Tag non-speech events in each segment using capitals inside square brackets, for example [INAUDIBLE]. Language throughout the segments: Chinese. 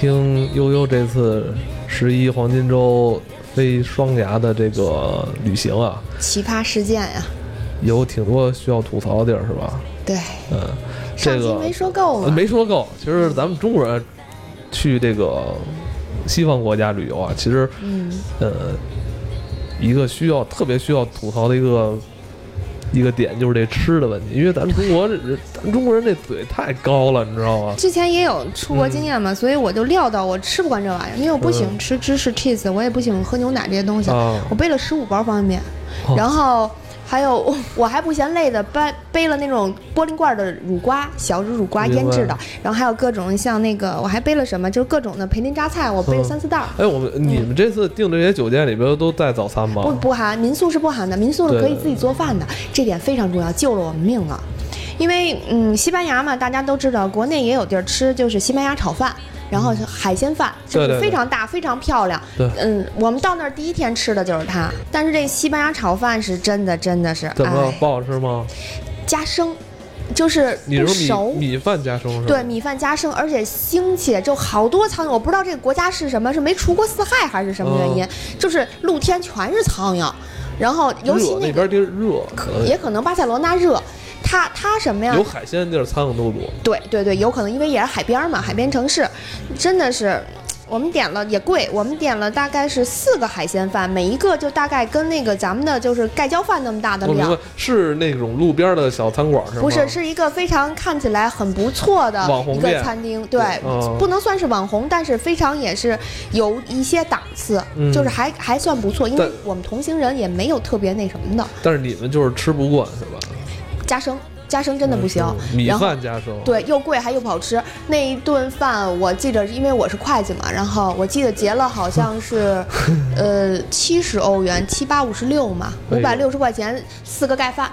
听悠悠这次十一黄金周飞双崖的这个旅行啊，奇葩事件呀、有挺多需要吐槽的地儿，是吧？对，嗯，这个没说够没说够。其实咱们中国人去这个西方国家旅游啊，其实嗯，呃，一个需要特别需要吐槽的一个一个点就是这吃的问题，因为咱们中国人，咱中国人这嘴太高了，你知道吗？之前也有出国经验嘛，所以我就料到我吃不惯这玩意儿，因为我不喜欢嗯吃芝士 cheese，我也不喜欢喝牛奶这些东西。啊，我背了十五包方便面，哦然后还有 [LAUGHS] 我还不嫌累的背背了那种玻璃罐的乳瓜，小乳瓜腌制的，然后还有各种像那个我还背了什么，就是各种的培林榨菜，我背了嗯三四袋儿。哎，我们你们这次订这些酒店里边都带早餐吗？不不含，民宿是不含的，民宿是可以自己做饭的，这点非常重要，救了我们命了。因为嗯，西班牙嘛，大家都知道，国内也有地儿吃，就是西班牙炒饭，然后是海鲜饭，就是非常大、非常漂亮。对嗯，我们到那儿第一天吃的就是它，但是这西班牙炒饭是真的，真的是哎怎么不好吃吗？加生，就是你不熟米。米饭加生是吧？对，米饭加生，而且腥气，就好多苍蝇，我不知道这个国家是什么，是没除过四害还是什么原因，就是露天全是苍蝇，然后尤其那个边地儿热，可也可能巴塞罗那热，它它什么呀有？海鲜的地儿苍蝇都多。对对对，有可能因为也是海边儿嘛，海边城市，真的是。我们点了也贵，我们点了大概是四个海鲜饭，每一个就大概跟那个咱们的就是盖浇饭那么大的量是那种路边的小餐馆是吗？不是，是一个非常看起来很不错的一个网红店餐厅，对，嗯不能算是网红，但是非常也是有一些档次，嗯就是还还算不错，因为我们同行人也没有特别那什么的，但是你们就是吃不惯是吧？加生加生真的不行，嗯米饭加生。对，又贵还又不好吃。那一顿饭我记着，因为我是会计嘛，然后我记得结了好像 [LAUGHS] 是，呃，七十欧元，七八五十六嘛，五百六十块钱四个盖饭，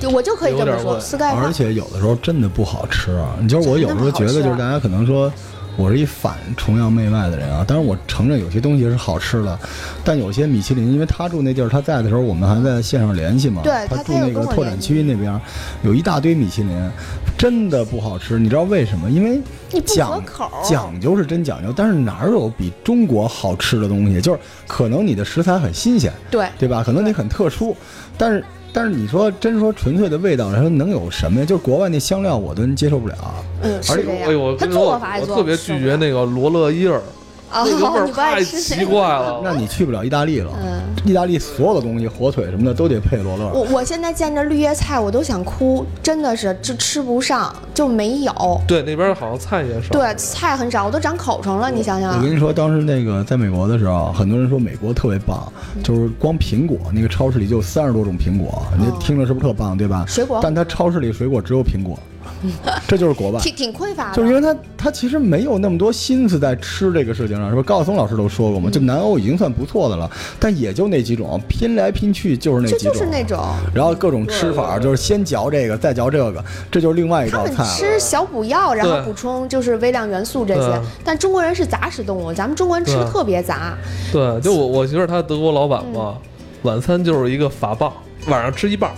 就我就可以这么说，四盖饭。而且有的时候真的不好吃啊！你就是我有时候觉得，就是大家可能说我是一反崇洋媚外的人啊，当然我承认有些东西是好吃的，但有些米其林，因为他住那地儿，他在的时候我们还在线上联系嘛，对他住那个拓展区那边有一大堆米其林，真的不好吃，你知道为什么？因为讲口儿讲究是真讲究，但是哪儿有比中国好吃的东西？就是可能你的食材很新鲜，对，对吧？可能你很特殊，但是但是你说真说纯粹的味道来说，能有什么呀？就是国外那香料我都接受不了。嗯，而且是这样。哎呦，我跟你说，做法也做我特别拒绝那个罗勒叶儿，哦那个味儿你不爱太吃奇怪了。那你去不了意大利了。嗯意大利所有的东西，火腿什么的都得配罗勒。我我现在见着绿叶菜我都想哭，真的是这吃不上，就没有。对，那边好像菜也少。对，菜很少，我都长口疮了，你想想我。跟你说，当时那个在美国的时候，很多人说美国特别棒，就是光苹果，那个超市里就有三十多种苹果，你听着是不是特棒，对吧？水果但它超市里水果只有苹果，[LAUGHS] 这就是国外。挺挺匮乏的，就是因为他他其实没有那么多心思在吃这个事情上，是吧？高晓松老师都说过嘛，就南欧已经算不错的了，但也就那几种，拼来拼去就是那就几种，就是那种。然后各种吃法，就是先嚼这个，再嚼这个，这就是另外一道菜了。吃小补药，然后补充就是微量元素这些，但中国人是杂食动物，咱们中国人吃的特别杂。对，就我我媳妇儿她德国老板嘛，晚餐就是一个法棒，晚上吃一半儿，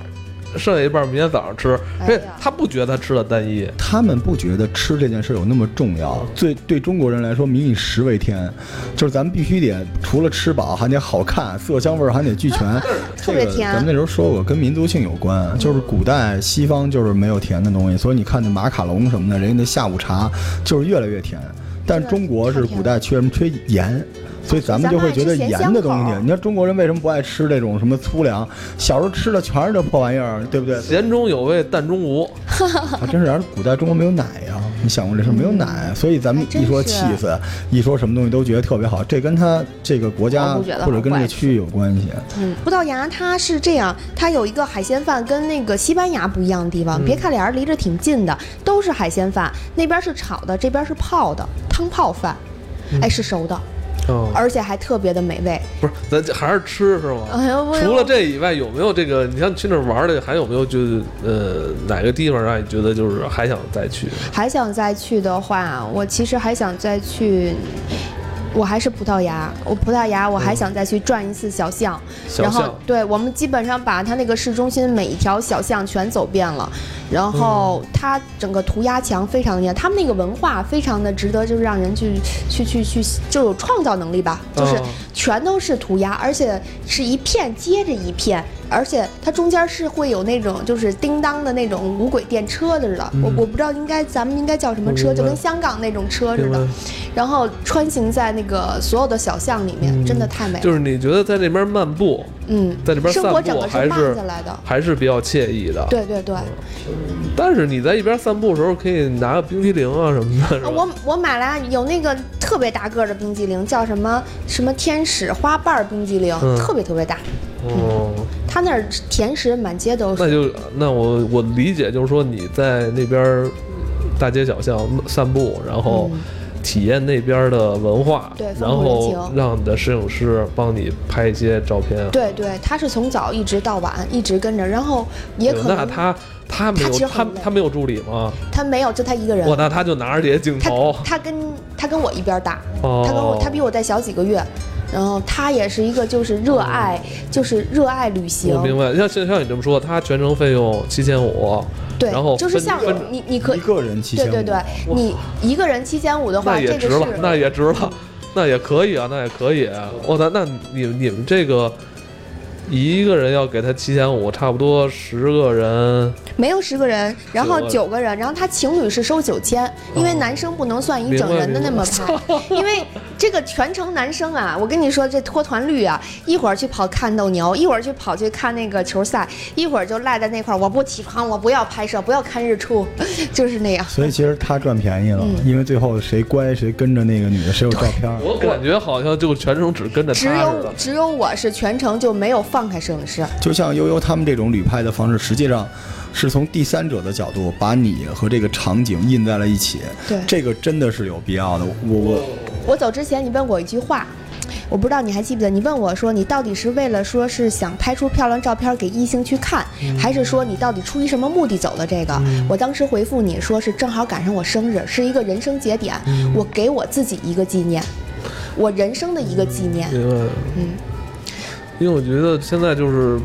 剩下一半明天早上吃。这哎他不觉得他吃的单一。他们不觉得吃这件事有那么重要，最对中国人来说，民以食为天，就是咱们必须得除了吃饱，还得好看，色香味儿还得俱全。[LAUGHS] 这个特别甜咱们那时候说过，跟民族性有关，就是古代西方就是没有甜的东西，所以你看那马卡龙什么的，人家那下午茶就是越来越甜。但中国是古代缺什么缺盐，所以咱们就会觉得盐的东。西你看中国人为什么不爱吃这种什么粗粮？小时候吃的全是这破玩意儿，对不对？咸中有味，淡中无。[LAUGHS] 啊，真是，然后古代中国没有奶呀、你想过这事儿没有奶，所以咱们一说是 cheese，一说什么东西都觉得特别好，这跟他这个国家或者跟这个区域有关系。嗯，葡萄牙它是这样，它有一个海鲜饭跟那个西班牙不一样的地方，别看俩人离着挺近的，都是海鲜饭，那边是炒的，这边是泡的汤泡饭，哎是熟的，嗯，而且还特别的美味。不是，咱还是吃是吗？哎呦除了这以外，有没有这个？你像去那儿玩的，还有没有就是呃哪个地方让你觉得就是还想再去？还想再去的话，我其实还想再去我还是葡萄牙，我葡萄牙我还想再去转一次小巷，然后对我们基本上把它那个市中心每一条小巷全走遍了，然后它整个涂鸦墙非常厉害，他们那个文化非常的值得，就是让人去去去去就有创造能力吧，就是哦全都是涂鸦，而且是一片接着一片。而且它中间是会有那种就是叮当的那种无轨电车似的，我我不知道应该咱们应该叫什么车，就跟香港那种车似的，然后穿行在那个所有的小巷里面，真的太美了。就是你觉得在那边漫步，嗯，在那边生散步活整个是慢还是下来的。还是比较惬意的。对对对，但是你在一边散步的时候，可以拿个冰激凌啊什么的，我我买了有那个特别大个儿的冰激凌，叫什么什么天使花瓣儿冰激凌，嗯。特别特别大。哦，它那儿甜食满街都是。那就那我我理解就是说你在那边大街小巷散步，然后嗯体验那边的文化，对然后情让你的摄影师帮你拍一些照片。对对，他是从早一直到晚一直跟着，然后也可能那他他没有他他没有助理吗？他没有，就他一个人我，。那他就拿着这些镜头，他跟他跟我一边大，哦他跟我他比我再小几个月，然后他也是一个就是热爱就是热爱旅行。我，明白。像像像你这么说，他全程费用七千五，对，然后就是像分你你可一个人七千对对对，你一个人七千五的话，那也值这个是，了那也值了，那也可以啊，那也可以。我操，那你你们这个一个人要给他七千五，差不多十个人，没有十个人，然后九个人，然后他情侣是收九千，因为男生不能算一整人的那么明拍，[LAUGHS] 因为这个全程男生啊，我跟你说这脱团率啊，一会儿去跑看斗牛，一会儿去跑去看那个球赛，一会儿就赖在那块儿，我不起床，我不要拍摄，不要看日出，[LAUGHS] 就是那样。所以其实他赚便宜了，嗯因为最后谁乖谁跟着那个女的，谁有照片。我感觉好像就全程只跟着只他似有。只有我是全程就没有放开摄影师，就像悠悠他们这种旅拍的方式，实际上是从第三者的角度把你和这个场景印在了一起。对这个真的是有必要的。我我我走之前，你问过我一句话，我不知道你还记不记得？你问我说，你到底是为了说是想拍出漂亮照片给异性去看，还是说你到底出于什么目的走的这个？我当时回复你说是正好赶上我生日，是一个人生节点，我给我自己一个纪念，我人生的一个纪念。明白。嗯，因为我觉得现在就是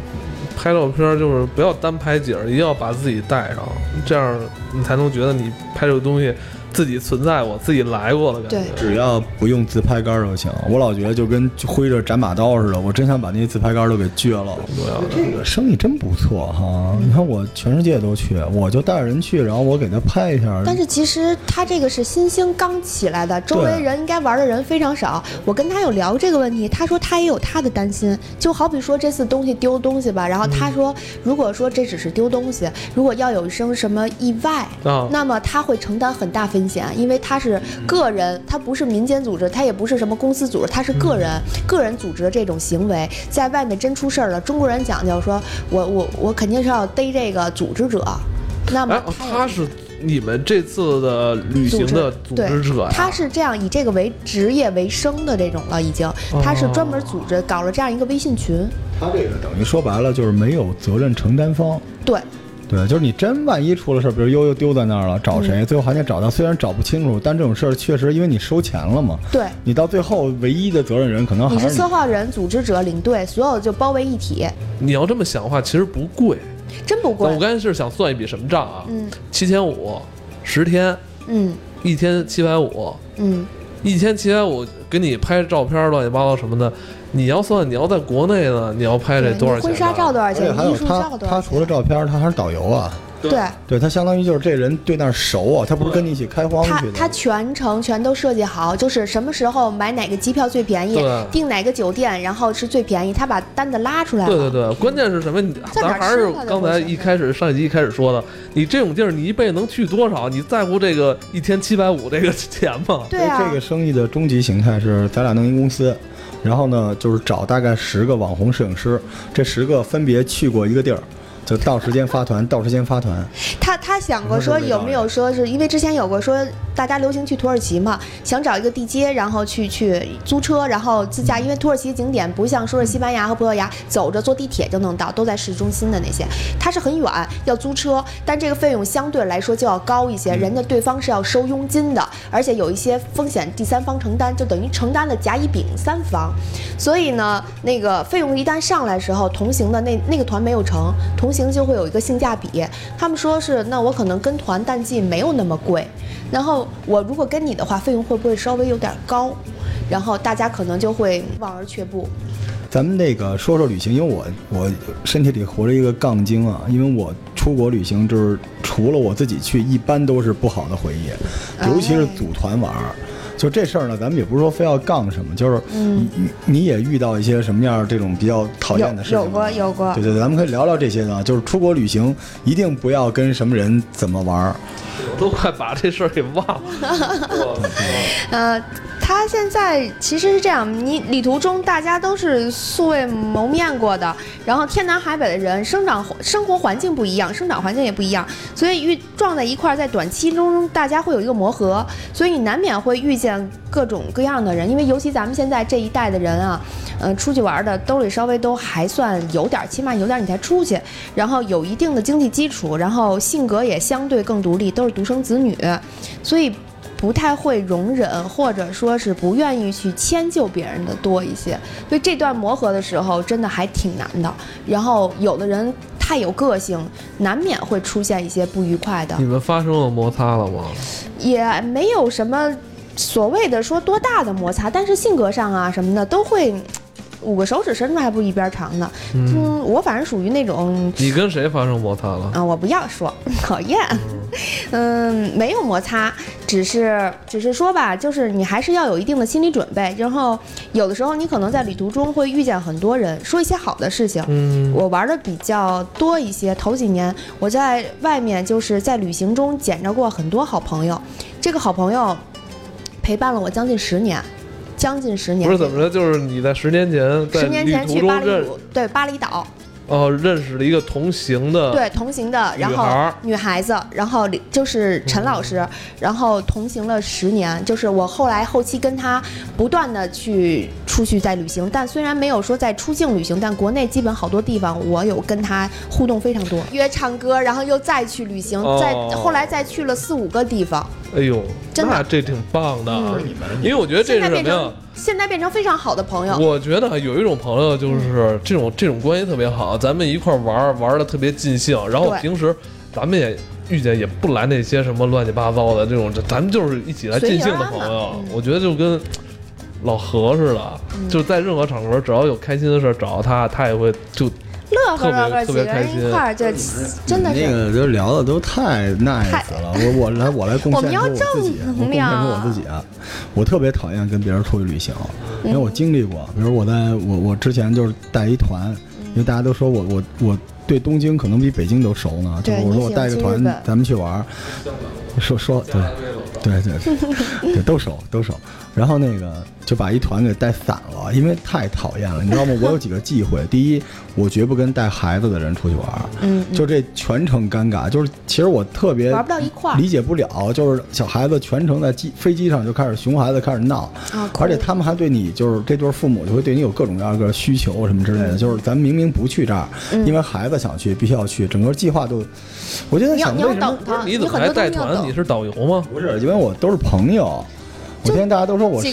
拍照片，就是不要单拍景，一定要把自己带上，这样你才能觉得你拍这个东西自己存在过，自己来过的感觉。对只要不用自拍杆就行。我老觉得就跟挥着斩马刀似的，我真想把那些自拍杆都给撅了。重要这个生意真不错哈！你看我全世界都去，我就带着人去，然后我给他拍一下。但是其实他这个是新兴刚起来的，周围人应该玩的人非常少。我跟他有聊这个问题，他说他也有他的担心，就好比说这次东西丢东西吧，然后他说，如果说这只是丢东西，如果要有一生什么意外，啊那么他会承担很大风险，因为他是个人，他不是民间组织，他也不是什么公司组织，他是个人，个人组织的这种行为，在外面真出事儿了，中国人讲究说，我我我肯定是要逮这个组织者。那么他是你们这次的旅行的组织者呀？他是这样以这个为职业为生的这种了，已经，他是专门组织搞了这样一个微信群，他这个等于说白了就是没有责任承担方。对，对，就是你真万一出了事儿，比如悠悠丢在那儿了，找嗯谁？最后还得找到，虽然找不清楚，但这种事儿确实因为你收钱了嘛，对，你到最后唯一的责任人可能还你是是策划人、组织者、领队，所有就包为一体，你要这么想的话，其实不贵。真不贵我。刚才是想算一笔什么账啊？嗯七千五，十天，嗯一天七百五，嗯，一天七百五，给你拍照片乱七八糟什么的，你要算你要在国内呢，你要拍这，多少钱？婚纱照多少钱？还有艺术他照多少他除了？照片，他还是导游啊。对。对他相当于就是这人对那儿熟啊，他不是跟你一起开荒去的。他他全程全都设计好，就是什么时候买哪个机票最便宜，订哪个酒店，然后是最便宜，他把单子拉出来了。对对对，关键是什么？咱还是刚才一开始上一集一开始说的，你这种地儿你一辈子能去多少？你在乎这个一天七百五这个钱吗？对啊，这个生意的终极形态是咱俩弄一公司，然后呢就是找大概十个网红摄影师，这十个分别去过一个地儿，就到时间发团，到时间发团。他他想过说有没有说是因为之前有过说大家流行去土耳其嘛，想找一个地接，然后去去租车，然后自驾，因为土耳其景点不像说是西班牙和葡萄牙走着坐地铁就能到，都在市中心的那些，它是很远，要租车，但这个费用相对来说就要高一些，人家对方是要收佣金的，而且有一些风险第三方承担，就等于承担了甲乙丙三方，所以呢，那个费用一旦上来时候，同行的那那个团没有成，同行就会有一个性价比，他们说是那我可能跟团淡季没有那么贵，然后我如果跟你的话，费用会不会稍微有点高？然后大家可能就会望而却步。咱们那个说说旅行，因为我我身体里活着一个杠精啊，因为我出国旅行就是除了我自己去，一般都是不好的回忆，尤其是组团玩儿。就这事儿呢，咱们也不是说非要杠什么，就是你你你也遇到一些什么样儿这种比较讨厌的事情有有过有过对对对，咱们可以聊聊这些呢。就是出国旅行一定不要跟什么人怎么玩儿。我都快把这事儿给忘了。[LAUGHS] 呃，他现在其实是这样，你旅途中大家都是素未谋面过的，然后天南海北的人，生长生活环境不一样，生长环境也不一样，所以遇撞在一块儿，在短期中大家会有一个磨合，所以你难免会遇见各种各样的人，因为尤其咱们现在这一代的人啊，呃，出去玩的兜里稍微都还算有点，起码有点你才出去，然后有一定的经济基础，然后性格也相对更独立，都是独生子女，所以不太会容忍，或者说是不愿意去迁就别人的多一些。所以这段磨合的时候，真的还挺难的。然后有的人太有个性，难免会出现一些不愉快的你，们发生了摩擦了吗？也没有什么所谓的说多大的摩擦，但是性格上啊什么的都会。五个手指伸出来还不一边长呢，嗯，我反正属于那种你跟谁发生摩擦了？啊，我不要说，讨厌。[LAUGHS] 嗯，没有摩擦，只是只是说吧，就是你还是要有一定的心理准备。然后有的时候你可能在旅途中会遇见很多人，说一些好的事情。嗯，我玩的比较多一些，头几年我在外面就是在旅行中捡着过很多好朋友，这个好朋友陪伴了我将近十年，将近十年。不是怎么着，就是你在十年前在十年前去巴中认厘岛，对巴厘岛，哦认识了一个同行的，对同行的，然后女孩子，然后就是陈老师，然后同行了十年，就是我后来后期跟他不断的去出去在旅行，但虽然没有说在出境旅行，但国内基本好多地方我有跟他互动非常多，约唱歌，然后又再去旅行，哦。再后来再去了四五个地方，哎呦，那这挺棒的，嗯。因为我觉得这是什么呀？现在变成非常好的朋友，我觉得有一种朋友就是这种这种关系特别好，咱们一块儿玩儿玩的特别尽兴，然后平时咱们也遇见也不来那些什么乱七八糟的这种，咱们就是一起来尽兴的朋友我觉得就跟老何似的，就是在任何场合只要有开心的事儿找到他，他也会就乐呵乐呵，特别几个人特别开心一块儿就真的那。个就聊的都太 nice 了，我我来我来贡我们要献出我自己，我贡献出我自己啊！我特别讨厌跟别人出去旅行，因为我经历过，比如我在我我之前就是带一团，因为大家都说我我我对东京可能比北京都熟呢，就是我说我带个团咱们去玩，说说对。对对对，对都熟都熟。然后那个就把一团给带散了，因为太讨厌了，你知道吗？我有几个忌讳，第一，我绝不跟带孩子的人出去玩儿，嗯，就这全程尴尬。就是其实我特别玩不到一块儿理解不了，就是小孩子全程在机飞机上就开始熊孩子开始闹，啊，而且他们还对你就是这对父母就会对你有各种各样的需求什么之类的。就是咱明明不去这儿，嗯因为孩子想去，必须要去，整个计划都，我觉得你要你要想为什么等他，你怎么还带团？你。是导游吗？不是，因为我都是朋友。我天大家都说我熟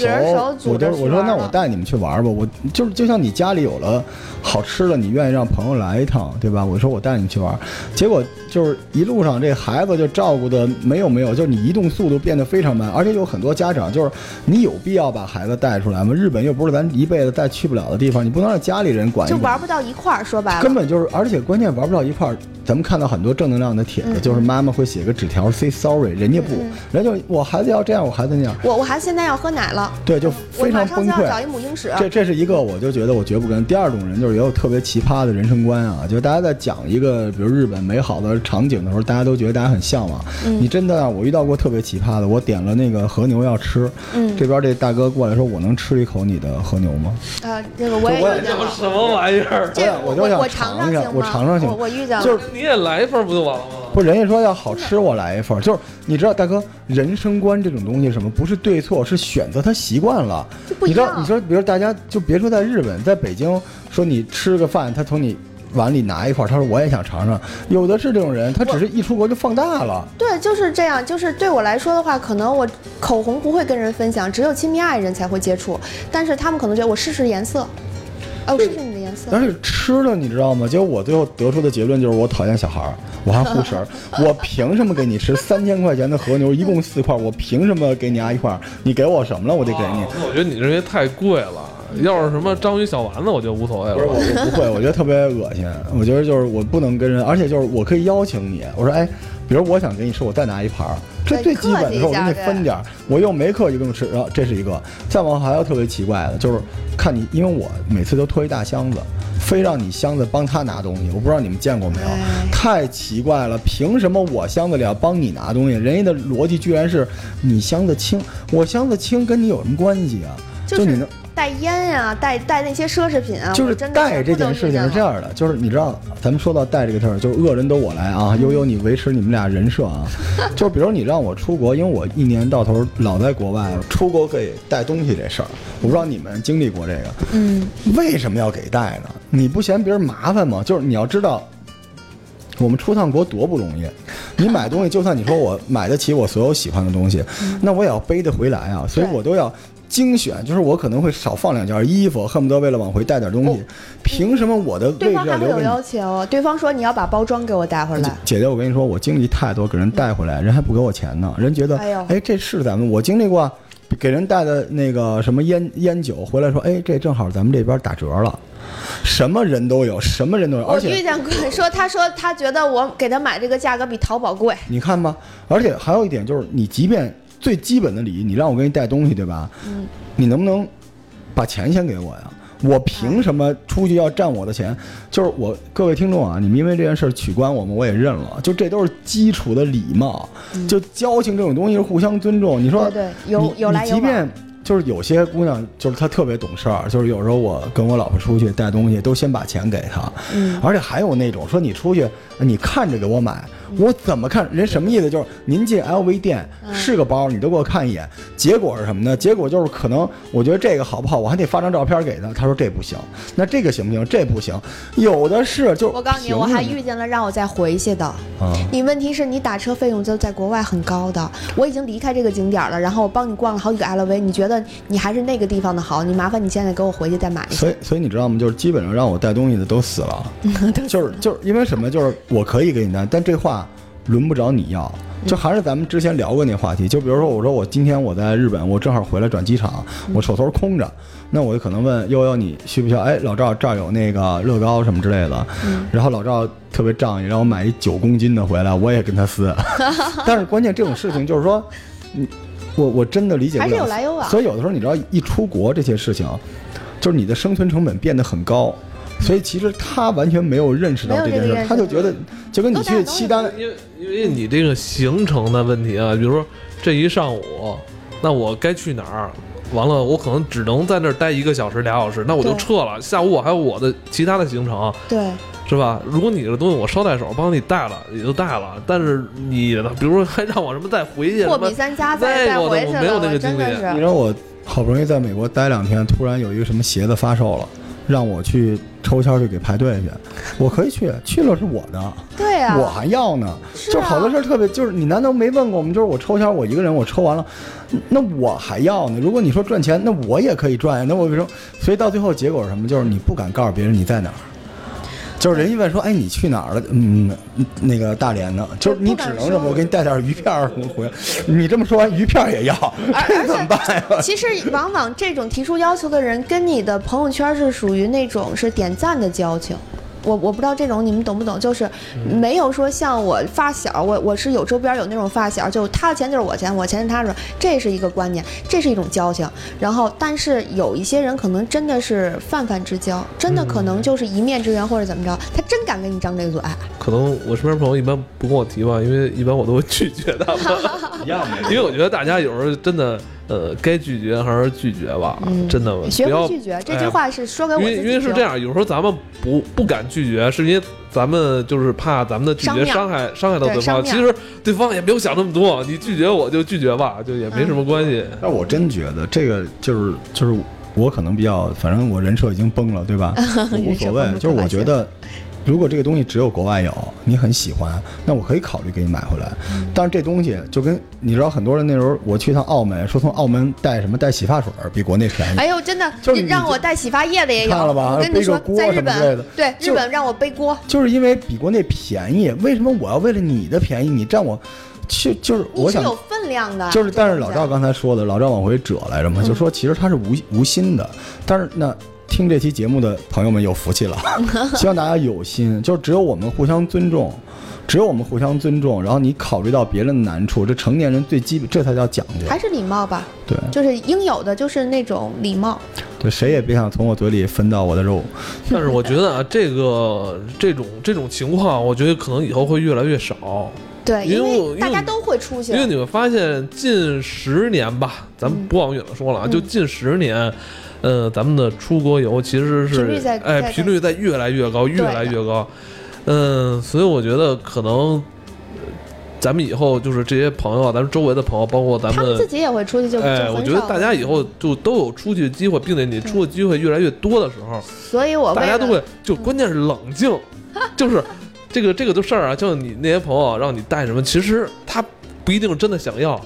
我就我说那我带你们去玩吧。我就是就像你家里有了好吃的，你愿意让朋友来一趟，对吧？我说我带你们去玩，结果就是一路上这孩子就照顾的没有没有，就是你移动速度变得非常慢，而且有很多家长就是你有必要把孩子带出来吗？日本又不是咱一辈子再去不了的地方，你不能让家里人管。就玩不到一块儿，说白了，根本就是，而且关键玩不到一块儿。咱们看到很多正能量的帖子，嗯就是妈妈会写个纸条 say sorry，人家不，人家就我孩子要这样，我孩子那样。我我孩子现在要喝奶了，对，就我非常崩马上就要找溃一。母婴室。这这是一个，我就觉得我绝不跟。第二种人就是也有特别奇葩的人生观啊，就大家在讲一个比如日本美好的场景的时候，大家都觉得大家很向往。嗯你真的啊，我遇到过特别奇葩的，我点了那个和牛要吃，嗯这边这大哥过来说，我能吃一口你的和牛吗？呃，这个我也我也遇见过。什么玩意儿？这个我就想尝尝一下行吗？我尝尝行我我遇见了。就是你也来一份不就完了吗？不，人家说要好吃，我来一份。就是你知道，大哥，人生观这种东西，什么不是对错，是选择。他习惯了，就不一你知道，你说，比如大家就别说在日本，在北京，说你吃个饭，他从你碗里拿一块，他说我也想尝尝。有的是这种人，他只是一出国就放大了。对，就是这样。就是对我来说的话，可能我口红不会跟人分享，只有亲密爱人才会接触。但是他们可能觉得我试试颜色，哦，我试试你的颜色。但是吃了，你知道吗？结果我最后得出的结论就是，我讨厌小孩儿，我还护食儿。[LAUGHS] 我凭什么给你吃三千块钱的和牛，一共四块？我凭什么给你压一块？你给我什么了？我得给你啊。我觉得你这些太贵了。要是什么章鱼小丸子，我就无所谓不是我，了。我不会，我觉得特别恶心。我觉得就是我不能跟人，而且就是我可以邀请你，我说哎，比如我想给你吃，我再拿一盘儿，这最基本的时候我给你分点儿，我又没客气跟你吃，然后这是一个。再往后还有特别奇怪的，就是看你，因为我每次都拖一大箱子，非让你箱子帮他拿东西，我不知道你们见过没有哎，太奇怪了，凭什么我箱子里要帮你拿东西？人家的逻辑居然是你箱子轻，我箱子轻跟你有什么关系啊？就是你能。带烟呀、带带那些奢侈品啊，就是带这件事情是这样。的，就是你知道，咱们说到带这个事儿，就是恶人都我来啊，悠悠你维持你们俩人设啊，[LAUGHS] 就是比如你让我出国，因为我一年到头老在国外，出国可以带东西这事儿，我不知道你们经历过这个，嗯，为什么要给带呢？你不嫌别人麻烦吗？就是你要知道。我们出趟国多不容易，你买东西，就算你说我买得起我所有喜欢的东西，那我也要背得回来啊，所以我都要精选，就是我可能会少放两件衣服，恨不得为了往回带点东西。凭什么我的位置对方还会有要求，对方说你要把包装给我带回来。姐姐，我跟你说，我经历太多，给人带回来，人还不给我钱呢，人觉得，哎呦哎，这是咱们，我经历过啊，给人带的那个什么烟烟酒回来说，哎，这正好咱们这边打折了，什么人都有，什么人都有，我而且遇见过，说他说他觉得我给他买这个价格比淘宝贵。你看吧，而且还有一点就是，你即便最基本的礼仪，你让我给你带东西，对吧？嗯，你能不能把钱先给我呀？我凭什么出去要占我的钱？就是我各位听众啊，你们因为这件事儿取关我们，我也认了。就这都是基础的礼貌，就交情这种东西是互相尊重。你说有你有来有往你即便就是有些姑娘，就是她特别懂事儿，就是有时候我跟我老婆出去带东西，都先把钱给她。嗯，而且还有那种说你出去，你看着给我买，我怎么看？人什么意思？就是您进 LV 店嗯是个包，你都给我看一眼。结果是什么呢？结果就是可能我觉得这个好不好，我还得发张照片给她，她说这不行，那这个行不行？这不行。有的是，就我告诉你，我还遇见了让我再回去的。啊，你问题是你打车费用就在国外很高的，我已经离开这个景点了，然后我帮你逛了好几个 LV，你觉得你还是那个地方的好，你麻烦你现在给我回去再买一下。所以所以你知道吗？就是基本上让我带东西的都死了，[LAUGHS] 就是就是因为什么？就是我可以给你带，但这话轮不着你要。就还是咱们之前聊过那话题，就比如说我说我今天我在日本，我正好回来转机场，我手头空着，那我就可能问悠悠你需不需要？哎，老赵这儿有那个乐高什么之类的，然后老赵特别仗义，让我买一九公斤的回来，我也跟他撕。[LAUGHS] 但是关键这种事情就是说，你我我真的理解不了，还是有来有往所以有的时候你知道一出国这些事情，就是你的生存成本变得很高。所以其实他完全没有认识到这件事他就觉得就跟你去西西单，因为因为你这个行程的问题啊，比如说这一上午，那我该去哪儿？完了，我可能只能在那儿待一个小时、俩小时，那我就撤了。下午我还有我的其他的行程，对，是吧？如果你的东西我捎带手帮你带了，也就带了。但是你比如说还让我什么再回去，货比三家再再那个我回去没有那个经历真的是。你让我好不容易在美国待两天，突然有一个什么鞋子发售了，让我去抽签去给排队去，我可以去，去了是我的，对啊，我还要呢。是啊就好多事儿特别，就是你难道没问过我们？就是我抽签，我一个人我抽完了，那我还要呢。如果你说赚钱，那我也可以赚呀。那我为什么？所以到最后结果是什么？就是你不敢告诉别人你在哪儿。就是人一问说，哎，你去哪儿了？嗯，那个大连呢。就是你只能这么，我给你带点鱼片儿回来。你这么说完，鱼片儿也要，[LAUGHS] 而这怎么办呀？其实往往这种提出要求的人，跟你的朋友圈是属于那种是点赞的交情。我我不知道这种你们懂不懂，就是没有说像我发小，我我是有周边有那种发小，就他的钱就是我钱，我钱是他的，这是一个观念，这是一种交情。然后，但是有一些人可能真的是泛泛之交，真的可能就是一面之缘或者怎么着，他真敢跟你张这个嘴。可能我身边朋友一般不跟我提吧，因为一般我都会拒绝他们，[LAUGHS] 一样的。因为我觉得大家有时候真的。呃，该拒绝还是拒绝吧，真的学会拒绝。这句话是说给我因为因为是这样，有时候咱们不不敢拒绝，是因为咱们就是怕咱们的拒绝伤害伤害到对方。其实对方也没有想那么多，你拒绝我就拒绝吧，就也没什么关系。但我真觉得这个就是就是我可能比较，反正我人设已经崩了，对吧？[LAUGHS] 无所谓，就是我觉得。如果这个东西只有国外有，你很喜欢，那我可以考虑给你买回来。但是这东西就跟你知道，很多人那时候我去趟澳门，说从澳门带什么带洗发水比国内便宜。哎呦，真的，就是让我带洗发液的也有。看了吧？跟你说，在日本，对日本让我背锅，就是因为比国内便宜。为什么我要为了你的便宜，你占我？去就是我想有分量的。就是，但是老赵刚才说的，老赵往回折来着嘛，就说其实他是无无心的，但是那。听这期节目的朋友们有福气了，[LAUGHS] 希望大家有心，就是只有我们互相尊重，只有我们互相尊重，然后你考虑到别人的难处，这成年人最基本，这才叫讲究，还是礼貌吧？对，就是应有的，就是那种礼貌。对，谁也别想从我嘴里分到我的肉。但是我觉得啊，这个这种这种情况，我觉得可能以后会越来越少。对，因为大家都会出现。因为你们发现近十年吧，咱们不往远了说了啊，就近十年。呃，咱们的出国游其实是哎，频率在越来越高，越来越高。嗯，所以我觉得可能咱们以后就是这些朋友，咱们周围的朋友，包括咱们，自己也会出去，就哎，我觉得大家以后就都有出去的机会，并且你出的机会越来越多的时候，所以我大家都会就关键是冷静，[LAUGHS] 就是这个这个的事儿啊，就你那些朋友让你带什么，其实他不一定真的想要。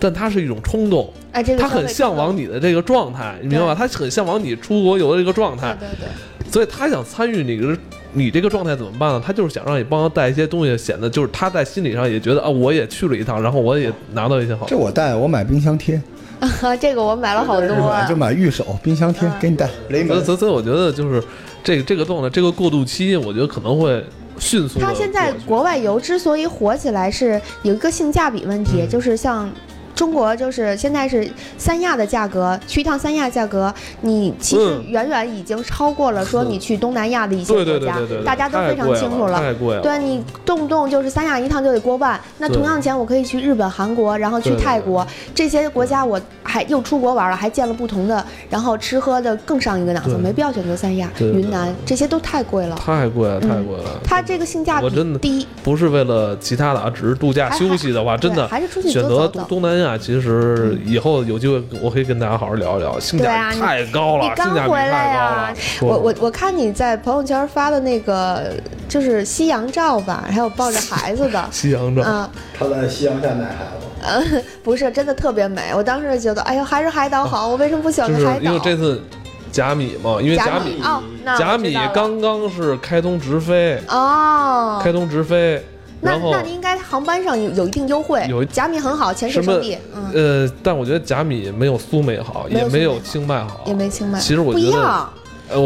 但他是一种冲动，哎，这个他很向往你的这个状态，你明白吧？他很向往你出国游的这个状态，对对。所以他想参与你的，你这个状态怎么办呢？他就是想让你帮他带一些东西，显得就是他在心理上也觉得啊，我也去了一趟，然后我也拿到一些好。这我带，我买冰箱贴，啊 [LAUGHS] 这个我买了好多，[LAUGHS] 就买玉手冰箱贴给你带。所以所以我觉得就是这个这个状态，这个过渡期，我觉得可能会迅速。它现在国外游之所以火起来，是有一个性价比问题，就是像。中国就是现在是三亚的价格，去一趟三亚价格，你其实远远已经超过了说你去东南亚的一些国家，大家都非常清楚了。太贵了，对你动不动就是三亚一趟就得过万，那同样钱我可以去日本、韩国，然后去泰国这些国家，我还又出国玩了，还见了不同的，然后吃喝的更上一个档次，没必要选择三亚、云南这些都太贵了，太贵了，太贵了。它这个性价比低，不是为了其他的啊，只是度假休息的话，真的还是出去选择东东南亚。啊，其实以后有机会，我可以跟大家好好聊一聊，性价比太高了，性价比太高了。我我我看你在朋友圈发的那个就是夕阳照吧，还有抱着孩子的 [LAUGHS] 夕阳照，啊，他在夕阳下奶孩子，嗯，[LAUGHS] 不是，真的特别美。我当时觉得，哎呦，还是海岛好，我为什么不喜欢海岛？因为这次贾米嘛，因为贾米哦，甲米刚刚是开通直飞哦，开通直飞。那那您应该航班上有有一定优惠，有甲米很好，潜水圣地。呃，但我觉得甲米没有苏梅好，也没有清迈好，也没清迈。其实我觉得不一样，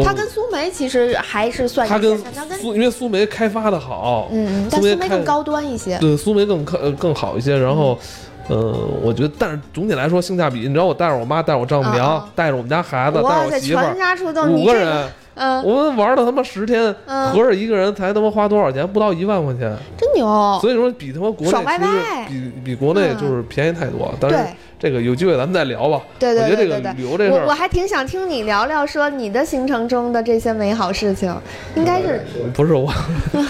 它跟苏梅其实还是算它跟苏，因为苏梅开发的好，嗯，但苏梅更高端一些，对，苏梅更更更好一些。然后，呃，我觉得，但是总体来说性价比，你知道，我带着我妈，带着我丈母娘，带着我们家孩子，带着我媳妇儿，五个人。嗯，我们玩了他妈十天，合着一个人才他妈花多少钱？不到一万块钱，真牛！所以说比他妈国内其实比比国内就是便宜太多。但是这个有机会咱们再聊吧。对对对对对，旅游这事儿，我我还挺想听你聊聊说你的行程中的这些美好事情，应该是不是我，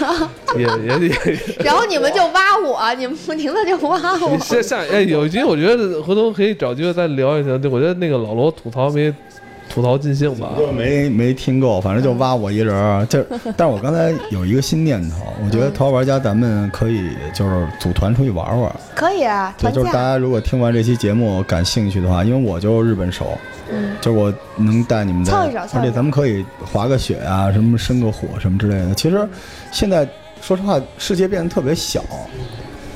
[LAUGHS] 也也 [LAUGHS] 也。然后你们就挖我，你们不停的就挖我。下下哎，有机会我觉得回头可以找机会再聊一下。对，我觉得那个老罗吐槽没。吐槽尽兴吧，就没没听够，反正就挖我一人儿。就，[LAUGHS] 但是我刚才有一个新念头，我觉得淘宝玩家咱们可以就是组团出去玩玩。可以啊，对，就是大家如果听完这期节目感兴趣的话，因为我就日本熟，嗯，就我能带你们的，而且咱们可以滑个雪啊，什么生个火什么之类的。其实现在说实话，世界变得特别小，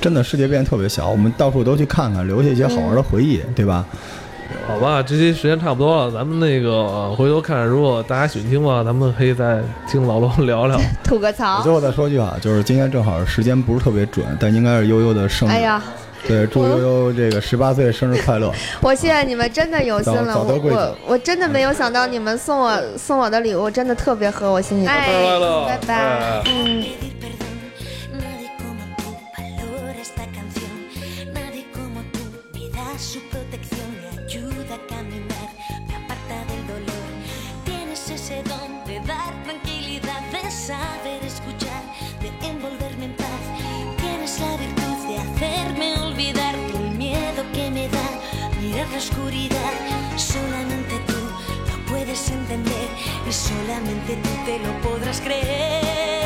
真的世界变得特别小。我们到处都去看看，留下一些好玩的回忆，对吧？好吧，这期时间差不多了，咱们那个呃回头看，如果大家喜欢听的话，咱们可以再听老罗聊聊。[LAUGHS] 吐个我槽最。后再说句啊，就是今天正好时间不是特别准，但应该是悠悠的生日。哎呀，对，祝悠悠这个十八岁生日快乐！我谢谢你们，真的有心了。我我我真的没有想到你们送我送我的礼物，真的特别合我心意。哎生日快乐拜拜哎。嗯。Solamente tú te lo podrás creer.